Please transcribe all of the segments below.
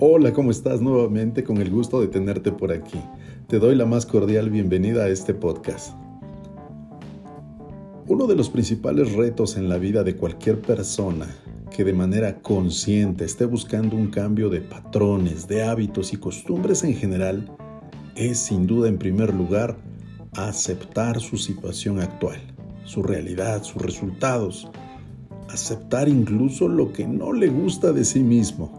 Hola, ¿cómo estás? Nuevamente con el gusto de tenerte por aquí. Te doy la más cordial bienvenida a este podcast. Uno de los principales retos en la vida de cualquier persona que de manera consciente esté buscando un cambio de patrones, de hábitos y costumbres en general es sin duda en primer lugar aceptar su situación actual, su realidad, sus resultados, aceptar incluso lo que no le gusta de sí mismo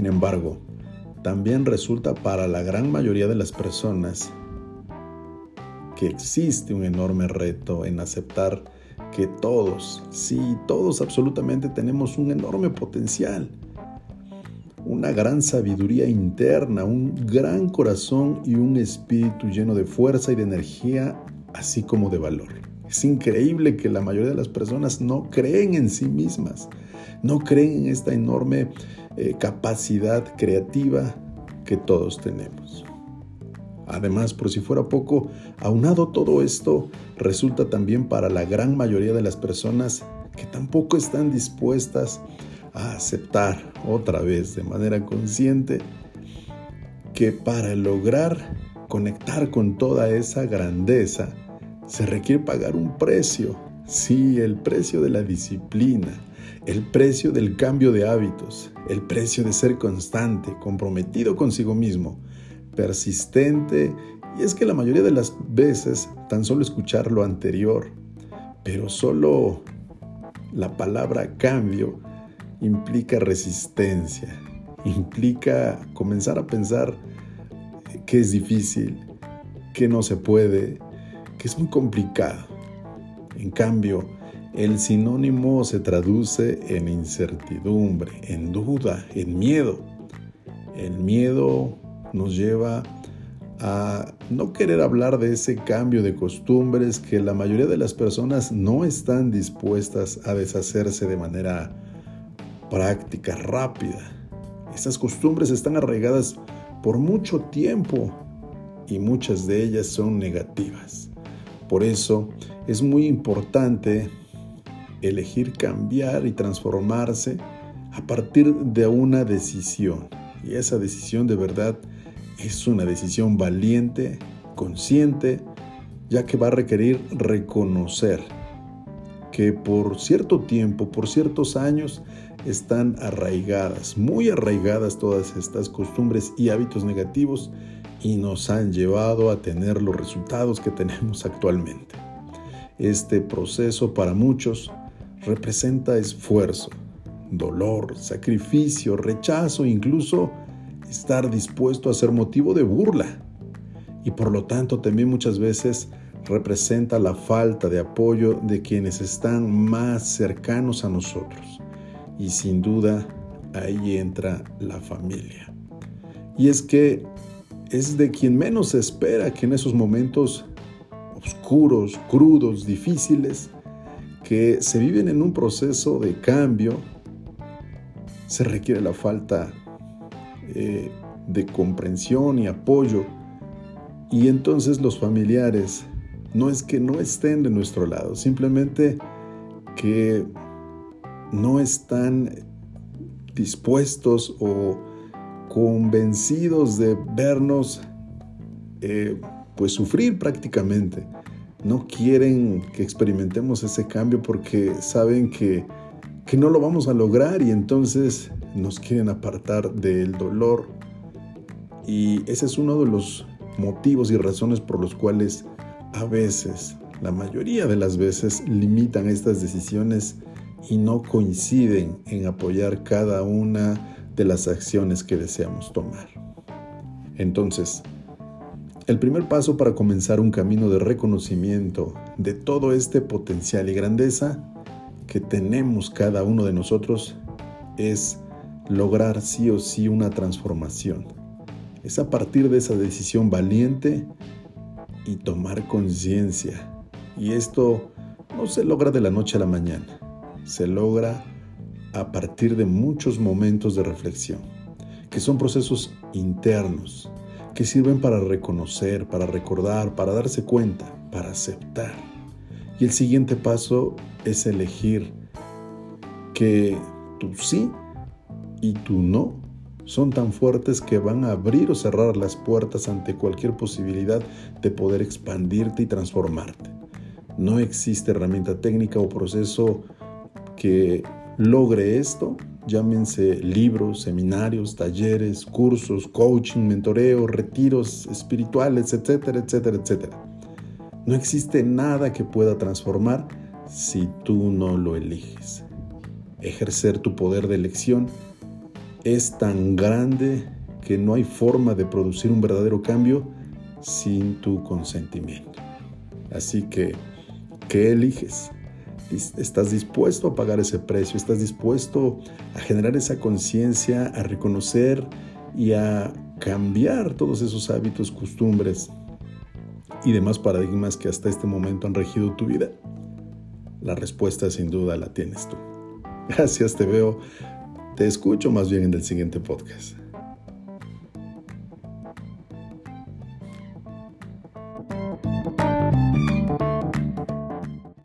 sin embargo, también resulta para la gran mayoría de las personas que existe un enorme reto en aceptar que todos, sí, todos absolutamente tenemos un enorme potencial, una gran sabiduría interna, un gran corazón y un espíritu lleno de fuerza y de energía, así como de valor. Es increíble que la mayoría de las personas no creen en sí mismas, no creen en esta enorme eh, capacidad creativa que todos tenemos. Además, por si fuera poco, aunado todo esto, resulta también para la gran mayoría de las personas que tampoco están dispuestas a aceptar otra vez de manera consciente que para lograr conectar con toda esa grandeza se requiere pagar un precio, sí, el precio de la disciplina, el precio del cambio de hábitos, el precio de ser constante, comprometido consigo mismo, persistente, y es que la mayoría de las veces tan solo escuchar lo anterior, pero solo la palabra cambio implica resistencia, implica comenzar a pensar que es difícil, que no se puede, que es muy complicado. En cambio, el sinónimo se traduce en incertidumbre, en duda, en miedo. El miedo nos lleva a no querer hablar de ese cambio de costumbres que la mayoría de las personas no están dispuestas a deshacerse de manera práctica, rápida. Estas costumbres están arraigadas por mucho tiempo y muchas de ellas son negativas. Por eso es muy importante elegir cambiar y transformarse a partir de una decisión. Y esa decisión de verdad es una decisión valiente, consciente, ya que va a requerir reconocer que por cierto tiempo, por ciertos años, están arraigadas, muy arraigadas todas estas costumbres y hábitos negativos y nos han llevado a tener los resultados que tenemos actualmente. Este proceso para muchos representa esfuerzo, dolor, sacrificio, rechazo, incluso estar dispuesto a ser motivo de burla. Y por lo tanto también muchas veces representa la falta de apoyo de quienes están más cercanos a nosotros. Y sin duda ahí entra la familia. Y es que es de quien menos espera que en esos momentos oscuros, crudos, difíciles, que se viven en un proceso de cambio, se requiere la falta eh, de comprensión y apoyo. Y entonces los familiares no es que no estén de nuestro lado, simplemente que no están dispuestos o convencidos de vernos eh, pues sufrir prácticamente no quieren que experimentemos ese cambio porque saben que, no lo vamos a lograr y entonces nos quieren apartar del dolor. Y ese es uno de los motivos y razones por los cuales a veces, la mayoría de las veces, limitan estas decisiones y no coinciden en apoyar cada una de las acciones que deseamos tomar. Entonces, el primer paso para comenzar un camino de reconocimiento de todo este potencial y grandeza que tenemos cada uno de nosotros es lograr sí o sí una transformación. Es a partir de esa decisión valiente y tomar conciencia. Y esto no se logra de la noche a la mañana, se logra a partir de muchos momentos de reflexión, que son procesos internos, que sirven para reconocer, para recordar, para darse cuenta, para aceptar. Y el siguiente paso es elegir que tu sí y tu no son tan fuertes que van a abrir o cerrar las puertas ante cualquier posibilidad de poder expandirte y transformarte. No existe herramienta técnica o proceso que logre esto, llámense libros, seminarios, talleres, cursos, coaching, mentoreo, retiros espirituales, etcétera, etcétera, etcétera. No existe nada que pueda transformar si tú no lo eliges. Ejercer tu poder de elección es tan grande que no hay forma de producir un verdadero cambio sin tu consentimiento. Así que, ¿qué eliges? ¿Estás dispuesto a pagar ese precio? ¿Estás dispuesto a generar esa conciencia, a reconocer y a cambiar todos esos hábitos, costumbres y demás paradigmas que hasta este momento han regido tu vida? La respuesta sin duda la tienes tú. Gracias, te veo, te escucho más bien en el siguiente podcast.